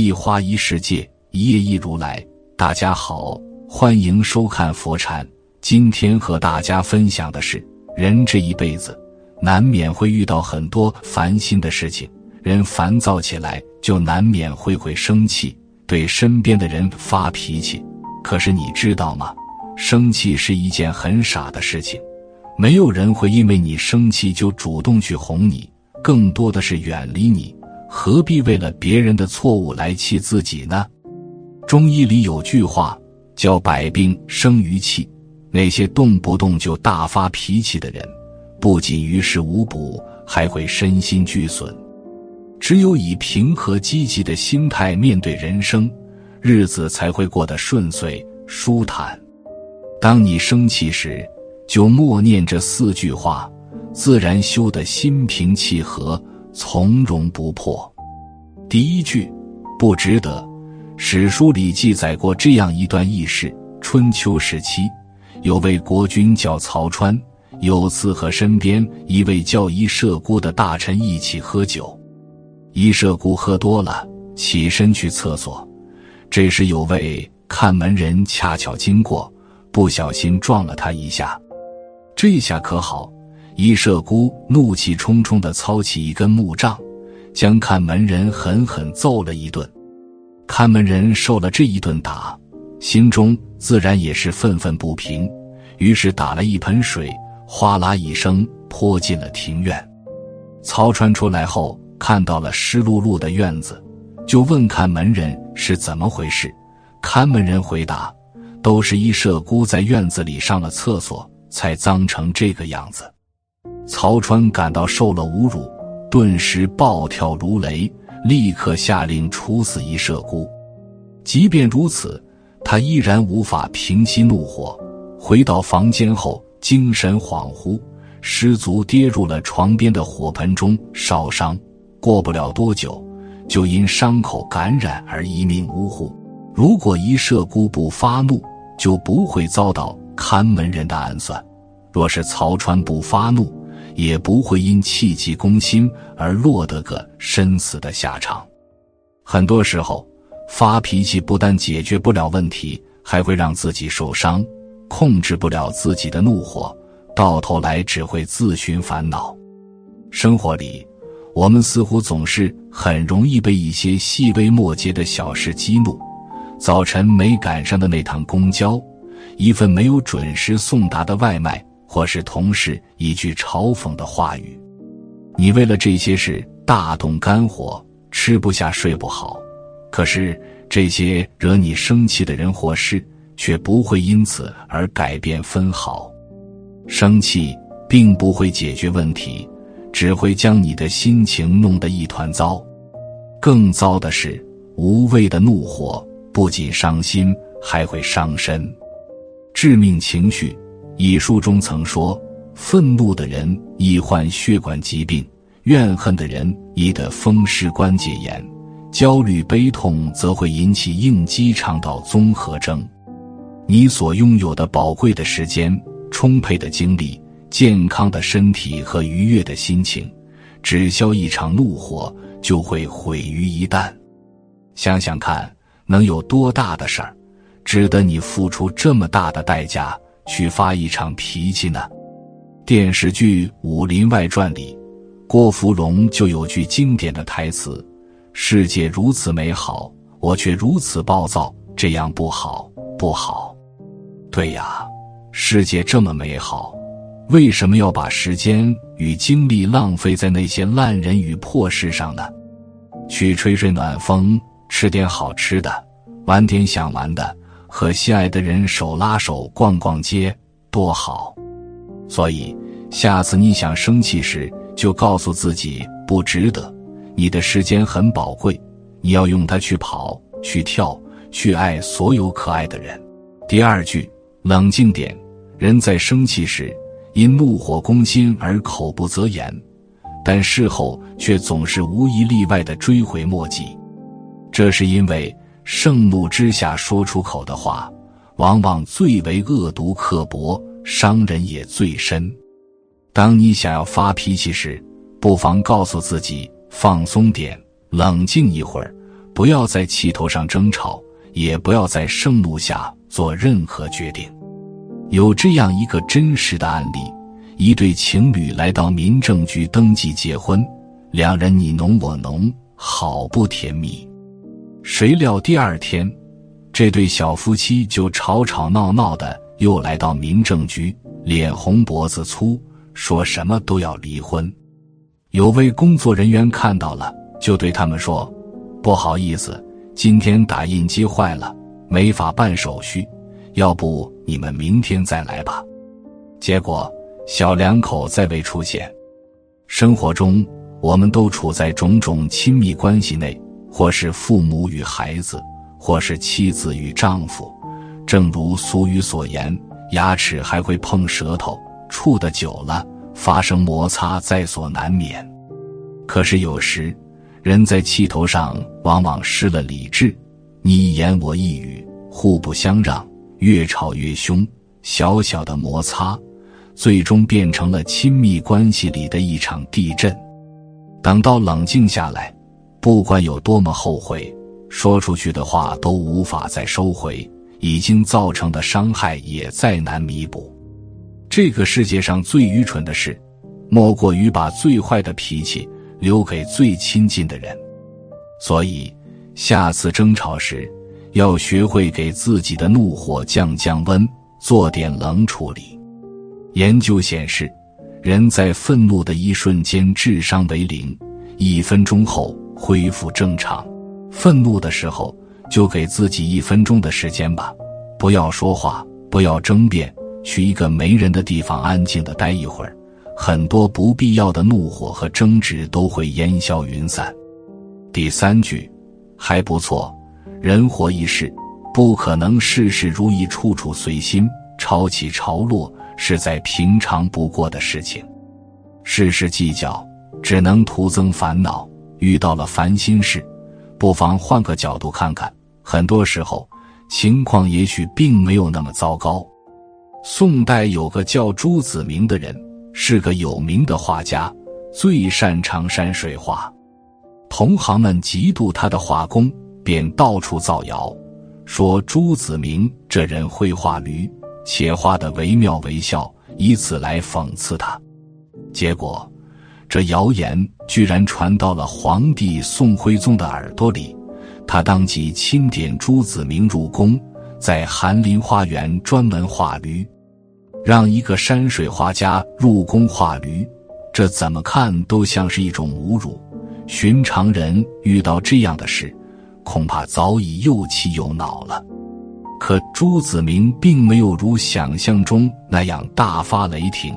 一花一世界，一叶一如来。大家好，欢迎收看佛禅。今天和大家分享的是，人这一辈子难免会遇到很多烦心的事情，人烦躁起来就难免会会生气，对身边的人发脾气。可是你知道吗？生气是一件很傻的事情，没有人会因为你生气就主动去哄你，更多的是远离你。何必为了别人的错误来气自己呢？中医里有句话叫“百病生于气”，那些动不动就大发脾气的人，不仅于事无补，还会身心俱损。只有以平和积极的心态面对人生，日子才会过得顺遂舒坦。当你生气时，就默念这四句话，自然修得心平气和。从容不迫。第一句，不值得。史书里记载过这样一段轶事：春秋时期，有位国君叫曹川，有次和身边一位叫伊射姑的大臣一起喝酒。伊射姑喝多了，起身去厕所。这时有位看门人恰巧经过，不小心撞了他一下。这下可好。伊麝姑怒气冲冲地操起一根木杖，将看门人狠狠揍了一顿。看门人受了这一顿打，心中自然也是愤愤不平，于是打了一盆水，哗啦一声泼进了庭院。曹川出来后，看到了湿漉漉的院子，就问看门人是怎么回事。看门人回答：“都是一麝姑在院子里上了厕所，才脏成这个样子。”曹川感到受了侮辱，顿时暴跳如雷，立刻下令处死一麝姑。即便如此，他依然无法平息怒火。回到房间后，精神恍惚，失足跌入了床边的火盆中烧伤。过不了多久，就因伤口感染而一命呜呼。如果一麝姑不发怒，就不会遭到看门人的暗算；若是曹川不发怒，也不会因气急攻心而落得个身死的下场。很多时候，发脾气不但解决不了问题，还会让自己受伤。控制不了自己的怒火，到头来只会自寻烦恼。生活里，我们似乎总是很容易被一些细微末节的小事激怒。早晨没赶上的那趟公交，一份没有准时送达的外卖。或是同事一句嘲讽的话语，你为了这些事大动肝火，吃不下睡不好。可是这些惹你生气的人或事，却不会因此而改变分毫。生气并不会解决问题，只会将你的心情弄得一团糟。更糟的是，无谓的怒火不仅伤心，还会伤身。致命情绪。一书中曾说：“愤怒的人易患血管疾病，怨恨的人易得风湿关节炎，焦虑悲痛则会引起应激肠道综合征。你所拥有的宝贵的时间、充沛的精力、健康的身体和愉悦的心情，只消一场怒火就会毁于一旦。想想看，能有多大的事儿，值得你付出这么大的代价？”去发一场脾气呢？电视剧《武林外传》里，郭芙蓉就有句经典的台词：“世界如此美好，我却如此暴躁，这样不好，不好。”对呀，世界这么美好，为什么要把时间与精力浪费在那些烂人与破事上呢？去吹吹暖风，吃点好吃的，玩点想玩的。和心爱的人手拉手逛逛街，多好！所以，下次你想生气时，就告诉自己不值得。你的时间很宝贵，你要用它去跑、去跳、去爱所有可爱的人。第二句，冷静点。人在生气时，因怒火攻心而口不择言，但事后却总是无一例外的追悔莫及。这是因为。盛怒之下说出口的话，往往最为恶毒刻薄，伤人也最深。当你想要发脾气时，不妨告诉自己放松点，冷静一会儿，不要在气头上争吵，也不要在盛怒下做任何决定。有这样一个真实的案例：一对情侣来到民政局登记结婚，两人你侬我侬，好不甜蜜。谁料第二天，这对小夫妻就吵吵闹闹的又来到民政局，脸红脖子粗，说什么都要离婚。有位工作人员看到了，就对他们说：“不好意思，今天打印机坏了，没法办手续。”要不你们明天再来吧。结果小两口再未出现。生活中，我们都处在种种亲密关系内，或是父母与孩子，或是妻子与丈夫。正如俗语所言：“牙齿还会碰舌头，处得久了，发生摩擦在所难免。”可是有时，人在气头上往往失了理智，你一言我一语，互不相让。越吵越凶，小小的摩擦，最终变成了亲密关系里的一场地震。等到冷静下来，不管有多么后悔，说出去的话都无法再收回，已经造成的伤害也再难弥补。这个世界上最愚蠢的事，莫过于把最坏的脾气留给最亲近的人。所以，下次争吵时。要学会给自己的怒火降降温，做点冷处理。研究显示，人在愤怒的一瞬间智商为零，一分钟后恢复正常。愤怒的时候，就给自己一分钟的时间吧，不要说话，不要争辩，去一个没人的地方安静的待一会儿，很多不必要的怒火和争执都会烟消云散。第三句，还不错。人活一世，不可能事事如意、处处随心。潮起潮落是再平常不过的事情，事事计较只能徒增烦恼。遇到了烦心事，不妨换个角度看看，很多时候情况也许并没有那么糟糕。宋代有个叫朱子明的人，是个有名的画家，最擅长山水画，同行们嫉妒他的画工。便到处造谣，说朱子明这人会画驴，且画得惟妙惟肖，以此来讽刺他。结果，这谣言居然传到了皇帝宋徽宗的耳朵里，他当即钦点朱子明入宫，在翰林花园专门画驴，让一个山水画家入宫画驴，这怎么看都像是一种侮辱。寻常人遇到这样的事。恐怕早已又气又恼了，可朱子明并没有如想象中那样大发雷霆，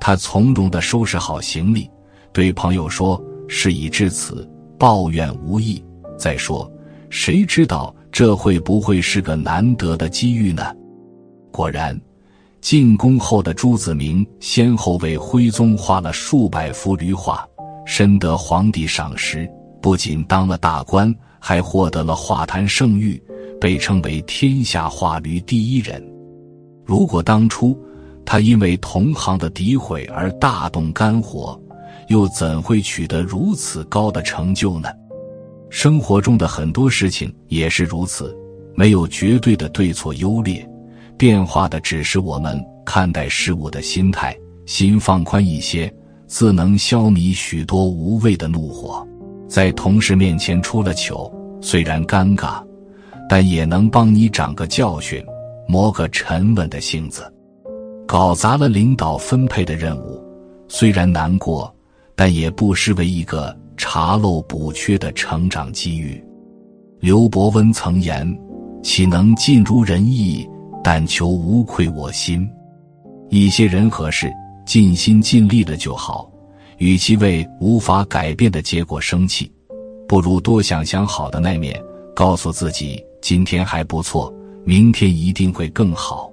他从容地收拾好行李，对朋友说：“事已至此，抱怨无益。再说，谁知道这会不会是个难得的机遇呢？”果然，进宫后的朱子明先后为徽宗画了数百幅驴画，深得皇帝赏识，不仅当了大官。还获得了画坛盛誉，被称为天下画驴第一人。如果当初他因为同行的诋毁而大动肝火，又怎会取得如此高的成就呢？生活中的很多事情也是如此，没有绝对的对错优劣，变化的只是我们看待事物的心态。心放宽一些，自能消弭许多无谓的怒火。在同事面前出了糗，虽然尴尬，但也能帮你长个教训，磨个沉稳的性子。搞砸了领导分配的任务，虽然难过，但也不失为一个查漏补缺的成长机遇。刘伯温曾言：“岂能尽如人意？但求无愧我心。”一些人和事，尽心尽力了就好。与其为无法改变的结果生气，不如多想想好的那面，告诉自己今天还不错，明天一定会更好。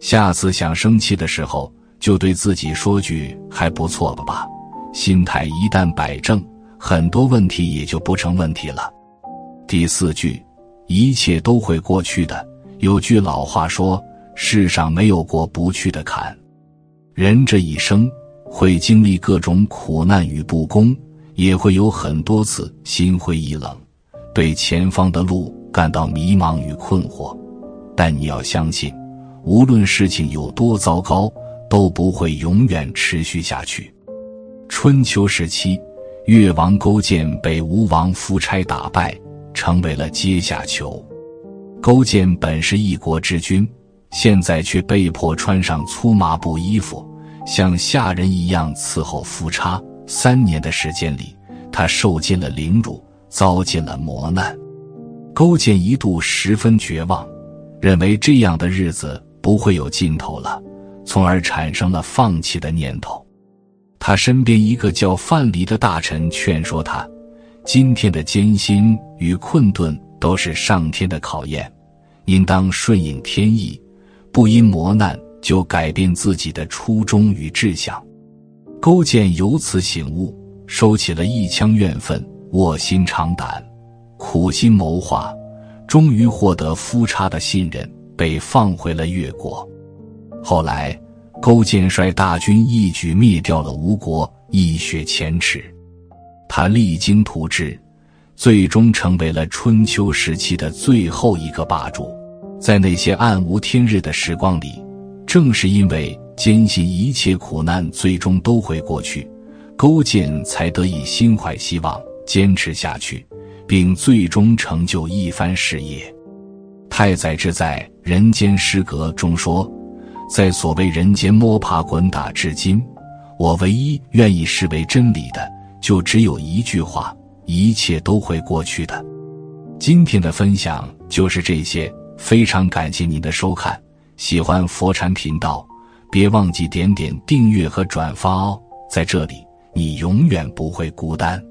下次想生气的时候，就对自己说句“还不错了”吧。心态一旦摆正，很多问题也就不成问题了。第四句，一切都会过去的。有句老话说：“世上没有过不去的坎。”人这一生。会经历各种苦难与不公，也会有很多次心灰意冷，对前方的路感到迷茫与困惑，但你要相信，无论事情有多糟糕，都不会永远持续下去。春秋时期，越王勾践被吴王夫差打败，成为了阶下囚。勾践本是一国之君，现在却被迫穿上粗麻布衣服，像下人一样伺候夫差。三年的时间里，他受尽了凌辱，遭尽了磨难。勾践一度十分绝望，认为这样的日子不会有尽头了，从而产生了放弃的念头。他身边一个叫范蠡的大臣劝说他：“今天的艰辛与困顿都是上天的考验，应当顺应天意，不因磨难就改变自己的初衷与志向。”勾践由此醒悟，收起了一腔怨愤，卧薪尝胆，苦心谋划，终于获得夫差的信任，被放回了越国。后来，勾践率大军一举灭掉了吴国，一雪前耻。他励精图治，最终成为了春秋时期的最后一个霸主。在那些暗无天日的时光里，正是因为。坚信一切苦难最终都会过去，勾践才得以心怀希望，坚持下去，并最终成就一番事业。太宰治在《人间失格》中说：“在所谓人间摸爬滚打至今，我唯一愿意视为真理的，就只有一句话：一切都会过去的。”今天的分享就是这些，非常感谢您的收看，喜欢佛禅频道。别忘记点点订阅和转发哦，在这里你永远不会孤单。